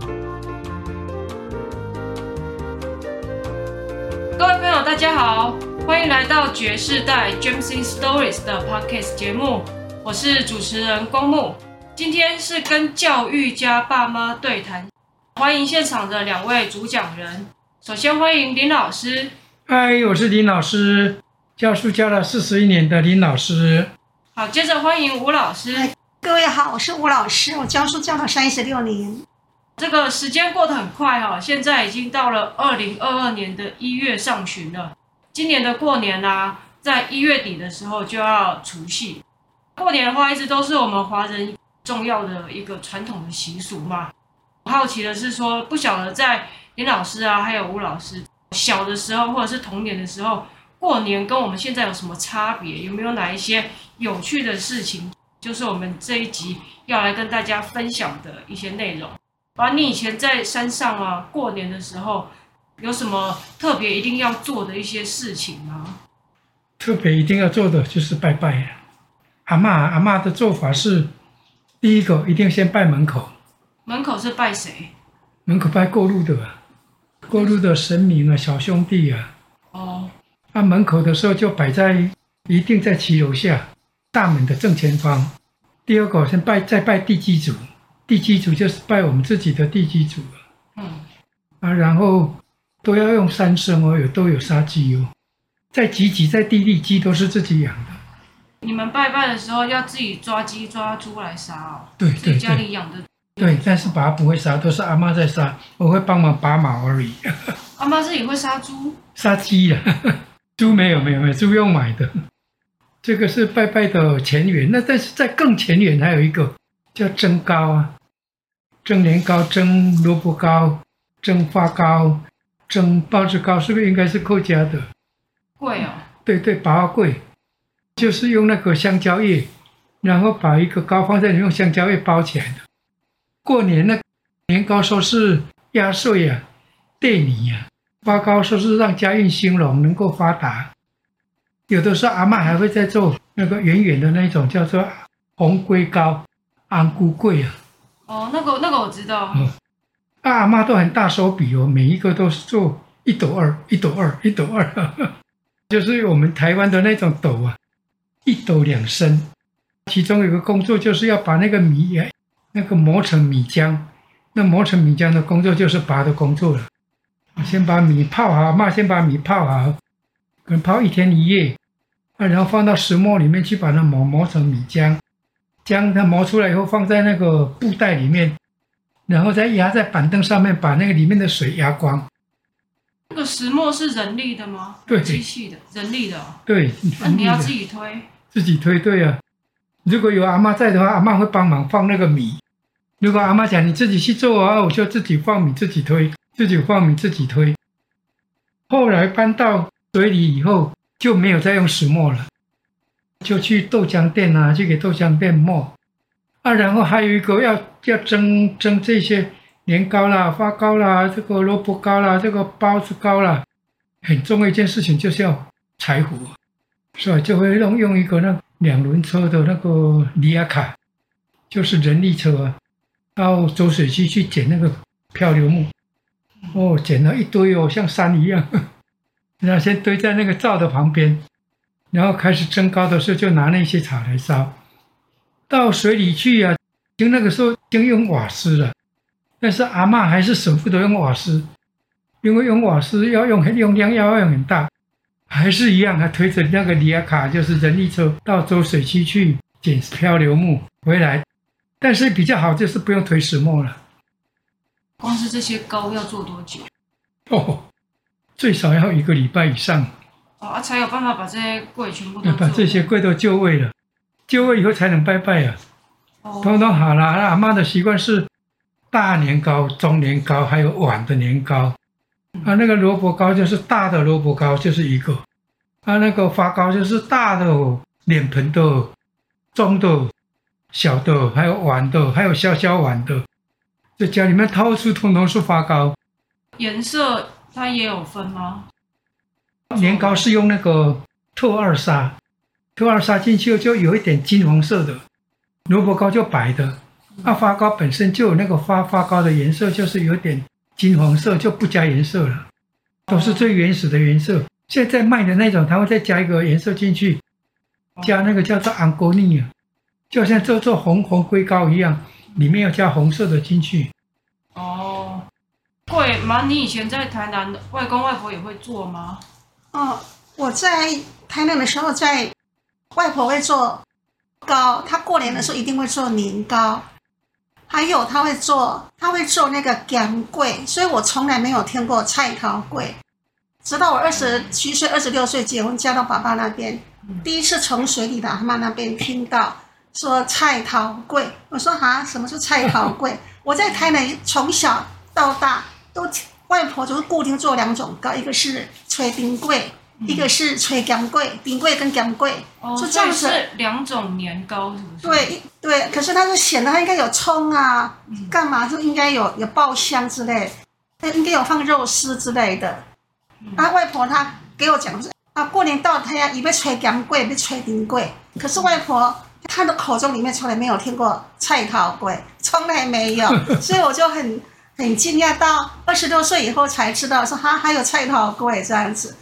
各位朋友，大家好，欢迎来到爵士代 James in Stories 的 Podcast 节目，我是主持人光木。今天是跟教育家爸妈对谈，欢迎现场的两位主讲人。首先欢迎林老师。嗨，我是林老师，教书教了四十一年的林老师。好，接着欢迎吴老师。各位好，我是吴老师，我教书教了三十六年。这个时间过得很快哈，现在已经到了二零二二年的一月上旬了。今年的过年啊，在一月底的时候就要除夕。过年的话，一直都是我们华人重要的一个传统的习俗嘛。好奇的是说，不晓得在林老师啊，还有吴老师小的时候，或者是童年的时候，过年跟我们现在有什么差别？有没有哪一些有趣的事情？就是我们这一集要来跟大家分享的一些内容。而你以前在山上啊，过年的时候有什么特别一定要做的一些事情吗？特别一定要做的就是拜拜啊。阿嬷阿嬷的做法是，第一个一定先拜门口。门口是拜谁？门口拜过路的，过路的神明啊，小兄弟啊。哦。那门口的时候就摆在，一定在骑楼下。大门的正前方，第二个先拜，再拜地基主，地基主就是拜我们自己的地基主。嗯，啊，然后都要用三牲哦，有都有杀鸡哦，在集集在地里鸡都是自己养的。你们拜拜的时候要自己抓鸡抓猪来杀哦？对对对，家里养的。对，但是爸不会杀，都是阿妈在杀，我会帮忙拔毛而已。阿妈自己会杀猪？杀鸡啊，猪没有没有没有，猪用买的。这个是拜拜的前缘，那但是在更前缘还有一个叫蒸糕啊，蒸年糕、蒸萝卜糕、蒸发糕、蒸包子糕，是不是应该是客家的？贵哦。对对，八贵，就是用那个香蕉叶，然后把一个糕放在里面，用香蕉叶包起来的。过年那年糕说是压岁啊，兑米啊，发糕说是让家运兴隆，能够发达。有的时候阿嬷还会在做那个圆圆的那种，叫做红龟糕、安菇桂啊。哦，那个那个我知道。嗯，阿嬷都很大手笔哦，每一个都是做一斗二、一斗二、一斗二，呵呵，就是我们台湾的那种斗啊，一斗两升。其中有个工作就是要把那个米，那个磨成米浆。那磨成米浆的工作就是拔的工作了。先把米泡好，阿嬷先把米泡好，可能泡一天一夜。啊，然后放到石磨里面去，把它磨磨成米浆，将它磨出来以后放在那个布袋里面，然后再压在板凳上面，把那个里面的水压光。那个石磨是人力的吗？对，机器的，人力的。哦对，那你要自己推。自己推，对啊。如果有阿妈在的话，阿妈会帮忙放那个米。如果阿妈讲你自己去做啊，我就自己放米，自己推，自己放米，自己推。后来搬到水里以后。就没有再用石磨了，就去豆浆店啊，去给豆浆店磨啊。然后还有一个要要蒸蒸这些年糕啦、发糕啦、这个萝卜糕啦、这个包子糕啦，很重要一件事情就是要柴火，所以就会用用一个那两轮车的那个尼亚卡，就是人力车啊，到走水溪去捡那个漂流木，哦，捡了一堆哦，像山一样。然后先堆在那个灶的旁边，然后开始蒸糕的时候，就拿那些草来烧。到水里去啊，就那个时候就用瓦斯了，但是阿嬷还是舍不得用瓦斯，因为用瓦斯要用很用量，要用很大，还是一样，还推着那个里亚卡，就是人力车到周水区去捡漂流木回来。但是比较好就是不用推石磨了。光是这些糕要做多久？哦。最少要一个礼拜以上，哦，才有办法把这些柜全部都把这些柜都就位了，就位以后才能拜拜啊。哦，统统好了。阿妈的习惯是大年糕、中年糕，还有碗的年糕。嗯、啊，那个萝卜糕就是大的萝卜糕，就是一个。啊，那个发糕就是大的脸盆的、中的、小的，还有碗的，还有小小碗的。在家里面到处通通是发糕，颜色。它也有分吗？年糕是用那个透二砂，透二砂进去就有一点金黄色的，萝卜糕就白的，那发糕本身就有那个发发糕的颜色，就是有点金黄色，就不加颜色了，都是最原始的颜色。现在卖的那种，它会再加一个颜色进去，加那个叫做安哥尼啊，就像做做红红龟糕一样，里面要加红色的进去。哦，贵吗？你以前在台南，外公外婆也会做吗？哦，我在台南的时候，在外婆会做糕，她过年的时候一定会做年糕，还有她会做，她会做那个咸粿，所以我从来没有听过菜头桂。直到我二十七岁、二十六岁结婚嫁到爸爸那边，第一次从水里的阿妈那边听到说菜头桂，我说啊，什么是菜头桂？我在台南从小到大都外婆就是固定做两种糕，一个是炊丁粿，一个是吹姜桂，冰桂跟咸粿，哦，就这样子。是两种年糕是不是？对对，可是它是显得它应该有葱啊，干嘛就应该有有爆香之类，它应该有放肉丝之类的。啊，外婆她给我讲是啊，过年到她要一边吹姜桂，一边炊丁粿。可是外婆她的口中里面从来没有听过菜头粿，从来没有，所以我就很很惊讶。到二十六岁以后才知道说哈还有菜头粿这样子。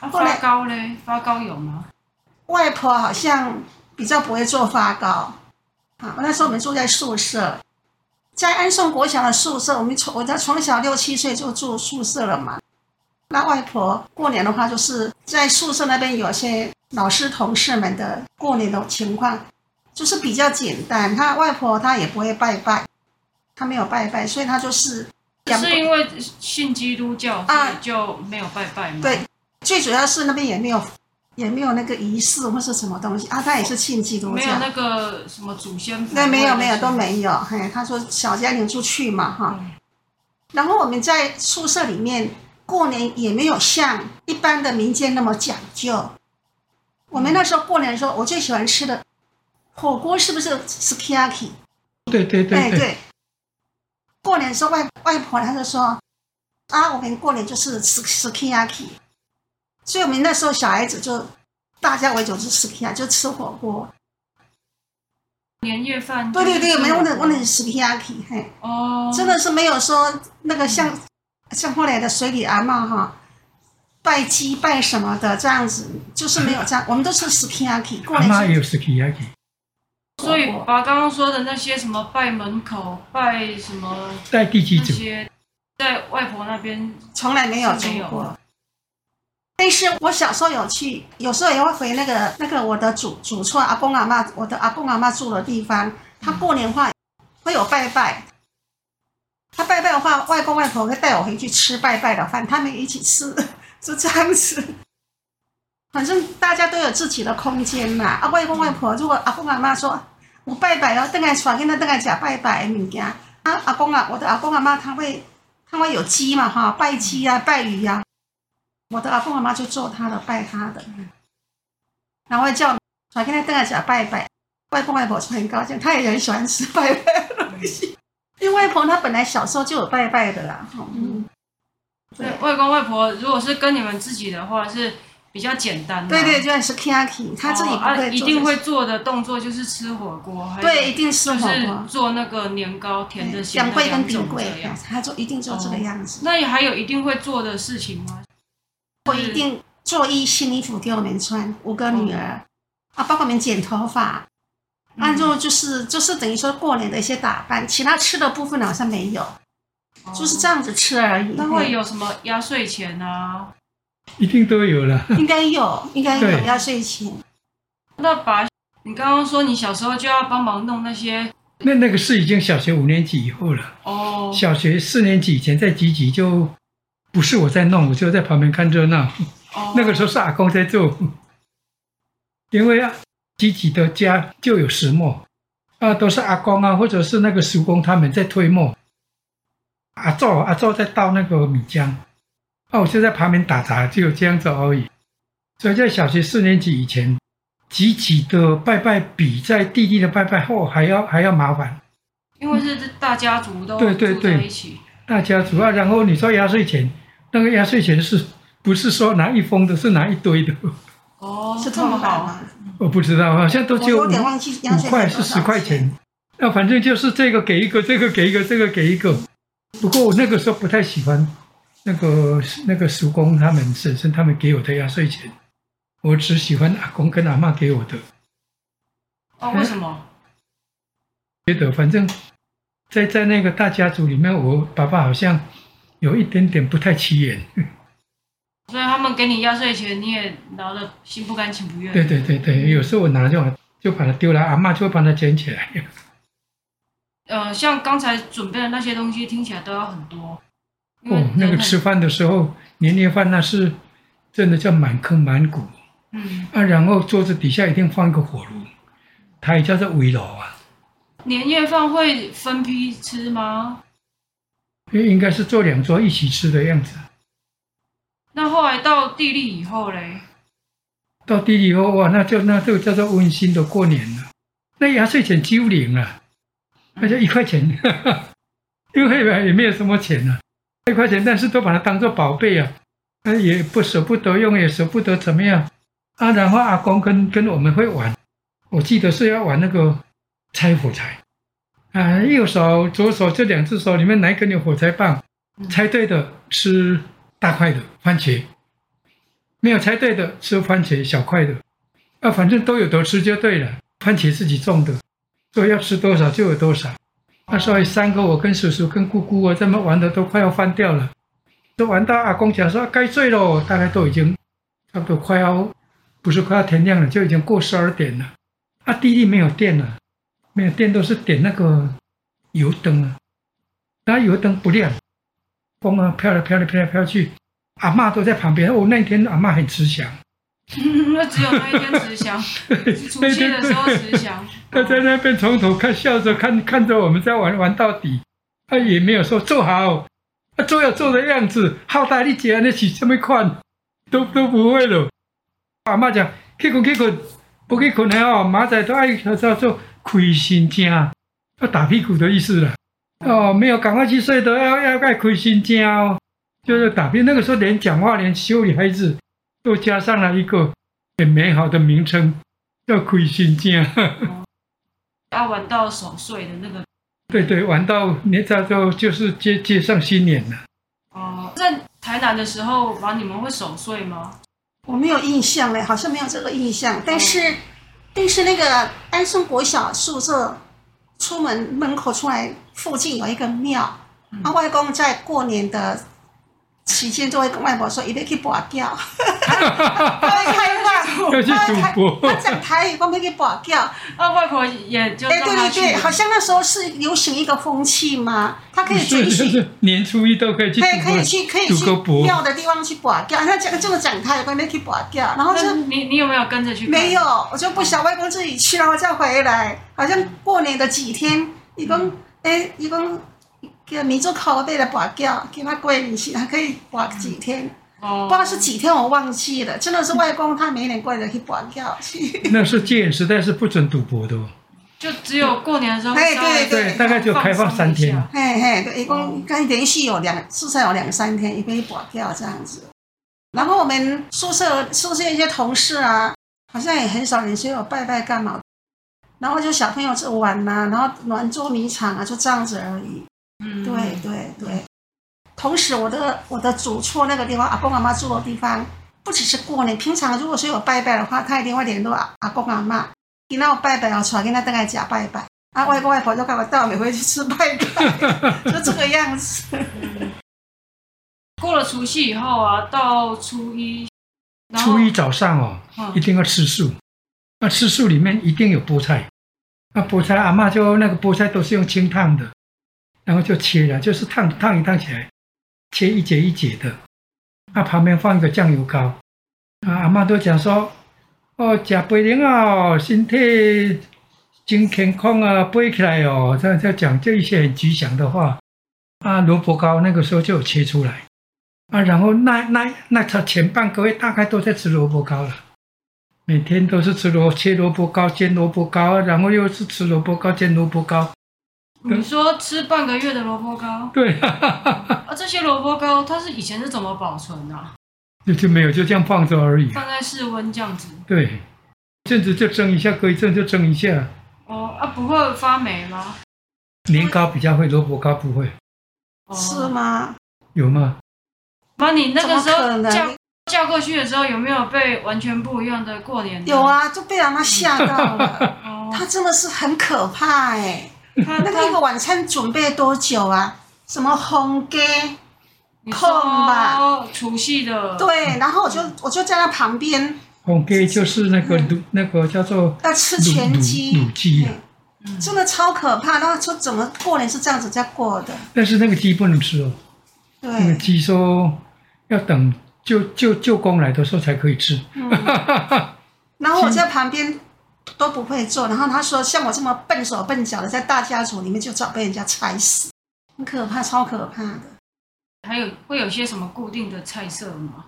啊、发糕呢？发糕有吗？外婆好像比较不会做发糕。啊，那时候我们住在宿舍，在安顺国小的宿舍，我们从我在从小六七岁就住宿舍了嘛。那外婆过年的话，就是在宿舍那边有些老师同事们的过年的情况，就是比较简单。他外婆她也不会拜拜，她没有拜拜，所以他就是。是因为信基督教，所以就没有拜拜吗？啊，对，最主要是那边也没有，也没有那个仪式或是什么东西啊。他也是信基督教，没有那个什么祖先。对，没有没有都没有。嘿，他说小家庭出去嘛哈。嗯，然后我们在宿舍里面。过年也没有像一般的民间那么讲究。我们那时候过年的时候，我最喜欢吃的火锅是不是 sukiyaki？对对对对。对。过年的时候，外外婆她就说：“啊，我们过年就是吃 sukiyaki。”所以我们那时候小孩子就大家围着吃 sukiyaki，就吃火锅。年夜饭。对对对，没有问的问的是 sukiyaki，嘿。哦。真的是没有说那个像。像后来的水里阿嬷哈，拜鸡拜什么的这样子，就是没有这样，我们都是 sukiyaki。阿嬷也有 sukiyaki。所以把刚刚说的那些什么拜门口、拜什么在第几组？那些在外婆那边从来没有做过。但是我小时候有去，有时候也会回那个那个我的祖祖厝阿公阿妈，我的阿公阿妈住的地方，他过年话会有拜拜。他拜拜的话，外公外婆会带我回去吃拜拜的饭，他们一起吃，就这样子。反正大家都有自己的空间嘛。啊，外公外婆如果阿公阿妈说，我拜拜哦，等下传给他，等下讲拜拜的物件。啊，阿公啊，我的阿公阿妈他会，他会有鸡嘛哈，拜鸡呀、啊，拜鱼呀、啊。我的阿公阿妈就做他的，拜他的。然后叫传给他，等下讲拜拜。外公外婆就很高兴，他也很喜欢吃拜拜的东西。因为外婆她本来小时候就有拜拜的啦，嗯，对，外公外婆如果是跟你们自己的话是比较简单的，对对，就是 Kaki，他自己不会、哦啊、一定会做的动作就是吃火锅，对，一定吃火锅，做那个年糕，甜的、咸的两种这样，他做一定做这个样子。哦、那也还有一定会做的事情吗？我一定做一新衣服给我们穿，五个女儿、嗯、啊，帮我们剪头发。按照就是就是等于说过年的一些打扮，其他吃的部分好像没有，哦、就是这样子吃而已。那会有什么压岁钱啊？一定都有了。应该有，应该有压岁钱。那把你刚刚说你小时候就要帮忙弄那些，那那个是已经小学五年级以后了。哦。小学四年级以前在集集就不是我在弄，我就在旁边看热闹。哦。那个时候是阿公在做，因为啊。自己的家就有石磨，啊，都是阿公啊，或者是那个叔公他们在推磨，阿祖阿祖在倒那个米浆，啊，我就在旁边打杂，就这样子而已。所以在小学四年级以前，自己的拜拜比在弟弟的拜拜后还要还要麻烦，因为是大家族都对对对一起，大家族啊。然后你说压岁钱，那个压岁钱是不是说拿一封的，是拿一堆的？哦，是这么好吗？我不知道，好像都只有五五块是十块钱，那反正就是这个给一个，这个给一个，这个给一个。不过我那个时候不太喜欢那个那个叔公他们婶婶他们给我的压岁钱，我只喜欢阿公跟阿妈给我的。哦，为什么？觉得反正，在在那个大家族里面，我爸爸好像有一点点不太起眼。所以他们给你压岁钱，你也拿的心不甘情不愿。对对对对，有时候我拿就就把它丢了，阿妈就会帮他捡起来。呃，像刚才准备的那些东西，听起来都要很多。哦，那个吃饭的时候，年夜饭那是真的叫满坑满谷。嗯。啊，然后桌子底下一定放一个火炉，它也叫做围炉啊。年夜饭会分批吃吗？应该是做两桌一起吃的样子。那后来到地利以后嘞？到地利以后哇，那就那就叫做温馨的过年了。那压岁钱几乎零了。那就一块钱，因为也没有什么钱啊，一块钱，但是都把它当做宝贝啊，那也不舍不得用，也舍不得怎么样。啊。然后阿公跟跟我们会玩，我记得是要玩那个拆火柴。啊，右手左手这两只手里面哪一根有火柴棒，猜对的吃大块的番茄，没有猜对的吃番茄小块的，啊，反正都有得吃就对了，番茄自己种的。所以要吃多少就有多少，那所以三个我跟叔叔跟姑姑啊，这么玩的都快要翻掉了，都玩到阿公讲说该睡喽，大概都已经差不多快要，不是快要天亮了，就已经过十二点了。啊，地利没有电了，没有电都是点那个油灯啊，那油灯不亮，风啊飘来飘来飘来飘去，阿嬷都在旁边。哦，那天阿嬷很慈祥。那 只有那一天慈祥，除夕的时候慈祥。他在那边从头看，笑着看，看着我们在玩，玩到底。他也没有说坐好，他做要做的样子。好大力气啊，那起这么快，都都不会了。阿妈讲，去困去困，不去困了哦。马仔都爱叫做亏心精，要打屁股的意思了。哦，没有赶快去睡的，要要盖亏心精哦，就是打屁。那个时候连讲话，连修理孩子。都加上了一个很美好的名称，叫“亏心精”。要玩到守岁的那个，对对，玩到年早就就是接接上新年了。哦，在台南的时候，玩你们会守岁吗？我没有印象嘞，好像没有这个印象。但是，但是那个安顺国小宿舍出门门口出来附近有一个庙，嗯、啊，外公在过年的。期间就会跟外婆说，一定要去拔掉，他会开话，要去赌博，他讲台语，我们去拔掉。啊，外婆也就哎，对对对，好像那时候是流行一个风气嘛，他可以准许年初一都可以去，可以可以去可以去庙的地方去拔掉。他讲这么讲台语，我们去拔掉，然后就你你有没有跟着去？没有，我就不想外公自己去，然后再回来。好像过年的几天，一共哎一共。给民族考背的拔掉，给他过年去，还可以拔几天，哦、不知道是几天，我忘记了。真的是外公他每年过年去跋筊去。那是戒严时代是不准赌博的哦，就只有过年的时候。哎，对对对，大概就开放三天。嘿嘿，对，一共刚连续有两，至少有两三天，一边拔掉这样子。然后我们宿舍宿舍一些同事啊，好像也很少人说有拜拜干嘛，然后就小朋友就玩呐、啊，然后玩捉迷藏啊，就这样子而已。嗯，对对对，同时我的我的祖厝那个地方，阿公阿妈住的地方，不只是过年，平常如果说有拜拜的话，他一定会联络阿阿公阿妈，给那拜拜啊，出来跟他大概假拜拜，啊外公外婆就赶快带我们回去吃拜拜，就这个样子。过了除夕以后啊，到初一，初一早上哦，嗯、一定要吃素，那吃素里面一定有菠菜，那菠菜阿妈就那个菠菜都是用清烫的。然后就切了，就是烫烫一烫起来，切一节一节的。那旁边放一个酱油膏。啊，阿妈都讲说，哦，吃肥年哦，身体真健康啊，背起来哦，这样在讲这一些很吉祥的话。啊，萝卜糕那个时候就有切出来。啊，然后那那那他前半个月大概都在吃萝卜糕了，每天都是吃萝切萝卜糕、煎萝卜糕，然后又是吃萝卜糕、煎萝卜糕。你说吃半个月的萝卜糕？对啊，啊，这些萝卜糕它是以前是怎么保存的？就就没有，就这样放着而已。放在室温这样子。对，一阵子就蒸一下，隔一阵就蒸一下。哦啊，不会发霉吗？年糕比较会，萝卜糕不会。哦、是吗？有吗？妈，你那个时候嫁嫁过去的时候，有没有被完全不一样的过年？有。啊，就被阿妈吓到了。哦，他真的是很可怕哎、他那个一个晚餐准备多久啊？什么红鸡？你空吧说除夕的。对，然后我就我就在他旁边红鸡就是那个卤，那个叫做要吃全鸡，卤卤鸡啊嗯真的超可怕。然后说怎么过年是这样子在过的？但是那个鸡不能吃哦，对那个对，鸡说要等舅舅舅公来的时候才可以吃。嗯。然后我在旁边都不会做，然后他说像我这么笨手笨脚的，在大家族里面就早被人家踩死，很可怕，超可怕的。还有会有些什么固定的菜色吗？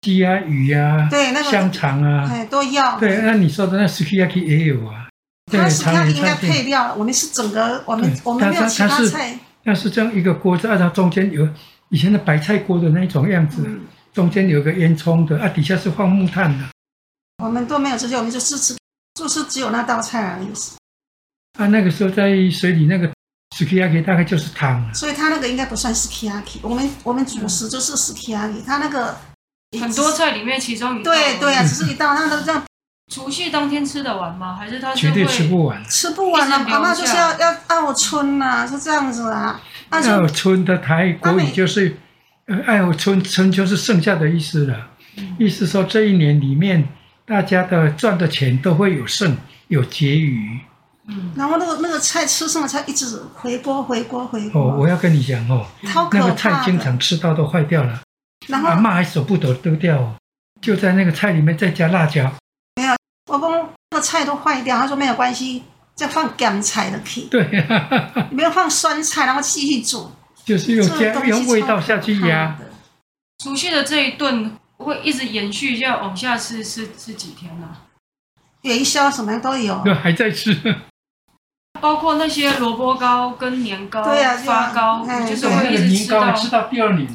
鸡啊、鱼啊、对，那个香肠啊，哎都要。对，那你说的那 sukiyaki 也有啊。对，他是他应该配料，我们是整个，我们我们没有其他菜。那是这样一个锅子，啊，它中间有以前的白菜锅的那种样子，嗯，中间有个烟囱的，啊，底下是放木炭的，我们都没有这些，我们就是吃，就是只有那道菜而已。啊，那个时候在水里那个 sukiyaki 大概就是汤，所以他那个应该不算是 kiyaki，我们我们主食就是 kiyaki，他那个很多菜里面其中一道对对啊，只是一道，那都这样除夕当天吃得完吗？还是他是绝对吃不完。吃不完了。一直留阿妈就是要要爱春呐，是这样子啊，那爱就春的台国语就是，呃，爱春春就是剩下的意思了，意思说这一年里面大家的赚的钱都会有剩，有结余。嗯，然后那个那个菜吃剩的菜一直回锅回锅回锅，哦，我要跟你讲哦，那个菜。经常吃到都坏掉了，然后阿嬷还舍不得丢掉哦，就在那个菜里面再加辣椒。没有我公那个菜都坏掉，他说没有关系，再放干菜的去，对，没有放酸菜，然后继续煮，就是用加味道下去压。除夕的这一顿会一直延续，这样往下吃吃吃几天呢、元宵什么都有，对，还在吃。包括那些萝卜糕跟年糕、对啊发糕，哎就是会一直吃到吃到第二年。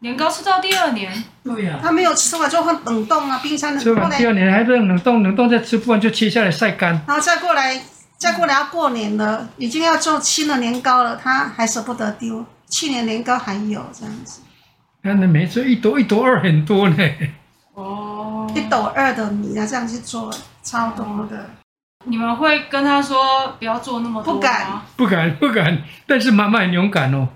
年糕吃到第二年。对呀、他没有吃完就放冷冻啊，冰箱冷吃完第二年还冷冷冻，冷冻再吃不完就切下来晒干。然后再过来，再过来要过年了，已经要做新的年糕了，他还舍不得丢，去年年糕还有这样子，那那没错，一斗一斗二很多呢。哦，一斗二的米啊，这样去做，超多的。你们会跟他说不要做那么多吗？不敢不敢 不敢，但是妈妈很勇敢哦。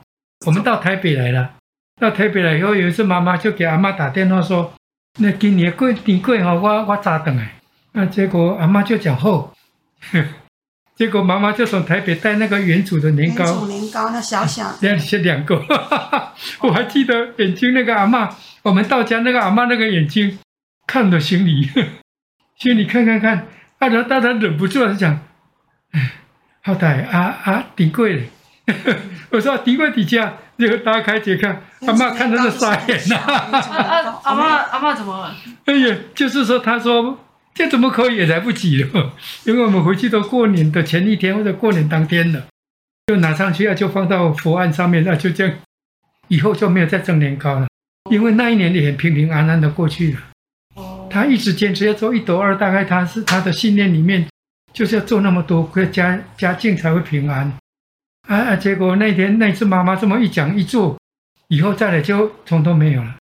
我们到台北来了，到台北来以后，有一次妈妈就给阿妈打电话说：“那今年过年过哈，我我早等哎。”那结果阿妈就讲后，结果妈妈就从台北带那个原主的年原煮糕，年糕那小小的，两是两个，我还记得眼睛那个阿妈，我们到家那个阿妈那个眼睛看着行李，行李看看看，啊，然后大家忍不住了就讲，哎，好歹啊啊顶贵了，我说顶贵底下，结果打开解看，阿妈看到是傻眼呐、啊啊，阿妈阿妈怎么了？哎呀，就是说，他说这怎么可以也来不及了，因为我们回去都过年的前一天或者过年当天了，就拿上去啊，就放到佛案上面，那就这样，以后就没有再蒸年糕了，因为那一年也很平平安安的过去了。他一直坚持要做一斗二，大概他是他的信念里面就是要做那么多，家家境才会平安。啊啊！结果那天那次妈妈这么一讲一做，以后再来就从都没有了。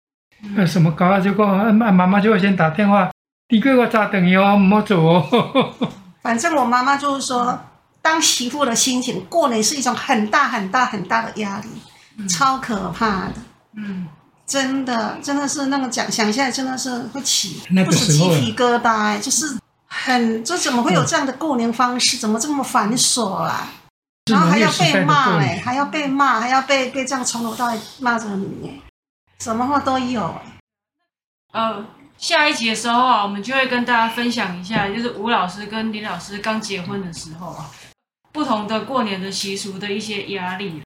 那什么搞啊？就讲啊，妈妈就会先打电话，你给我咋等哟，莫走哦。反正我妈妈就是说，当媳妇的心情，过年是一种很大很大很大的压力，超可怕的。嗯，真的，真的是那个讲想下来，真的是会起那不止鸡皮疙瘩、哎，就是很，这怎么会有这样的过年方式？怎么这么繁琐啊？然后还要被骂哎，还要被骂，还要被被这样从头到尾骂着你哎，什么话都有哎。下一集的时候啊，我们就会跟大家分享一下，就是吴老师跟林老师刚结婚的时候啊，不同的过年的习俗的一些压力。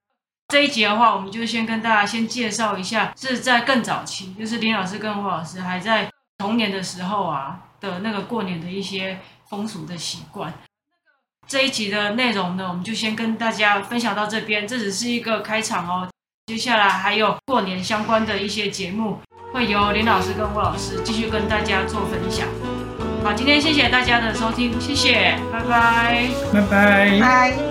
这一集的话，我们就先跟大家先介绍一下，是在更早期，就是林老师跟吴老师还在童年的时候啊的那个过年的一些风俗的习惯。这一集的内容呢，我们就先跟大家分享到这边，这只是一个开场哦。接下来还有过年相关的一些节目，会由林老师跟吴老师继续跟大家做分享。好，今天谢谢大家的收听，谢谢，拜拜，拜拜。拜。